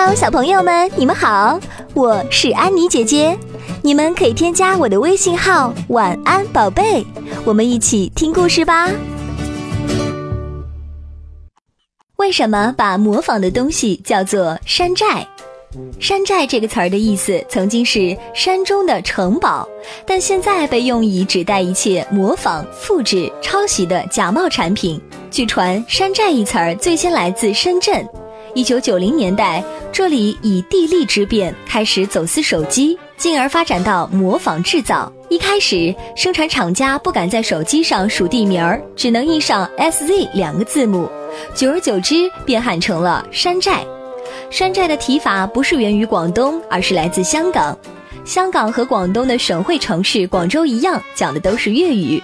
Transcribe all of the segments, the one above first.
Hello，小朋友们，你们好，我是安妮姐姐。你们可以添加我的微信号“晚安宝贝”，我们一起听故事吧。为什么把模仿的东西叫做山寨？山寨这个词儿的意思曾经是山中的城堡，但现在被用以指代一切模仿、复制、抄袭的假冒产品。据传，山寨一词儿最先来自深圳。一九九零年代，这里以地利之便开始走私手机，进而发展到模仿制造。一开始，生产厂家不敢在手机上署地名儿，只能印上 “SZ” 两个字母，久而久之便喊成了山寨。山寨的提法不是源于广东，而是来自香港。香港和广东的省会城市广州一样，讲的都是粤语。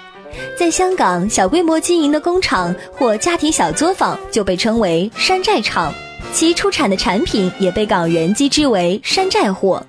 在香港，小规模经营的工厂或家庭小作坊就被称为山寨厂。其出产的产品也被港人讥之为山寨货，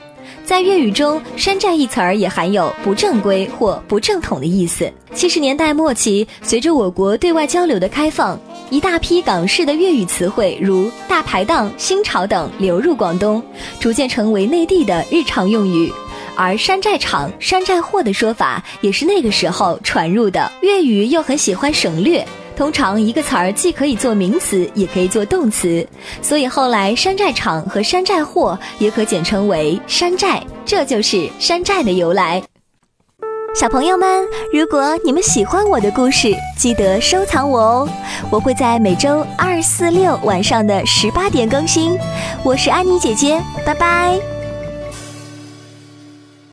在粤语中，“山寨”一词儿也含有不正规或不正统的意思。七十年代末期，随着我国对外交流的开放，一大批港式的粤语词汇，如“大排档”“新潮”等流入广东，逐渐成为内地的日常用语。而“山寨厂”“山寨货”的说法也是那个时候传入的。粤语又很喜欢省略。通常一个词儿既可以做名词，也可以做动词，所以后来山寨厂和山寨货也可简称为山寨，这就是山寨的由来。小朋友们，如果你们喜欢我的故事，记得收藏我哦，我会在每周二、四、六晚上的十八点更新。我是安妮姐姐，拜拜。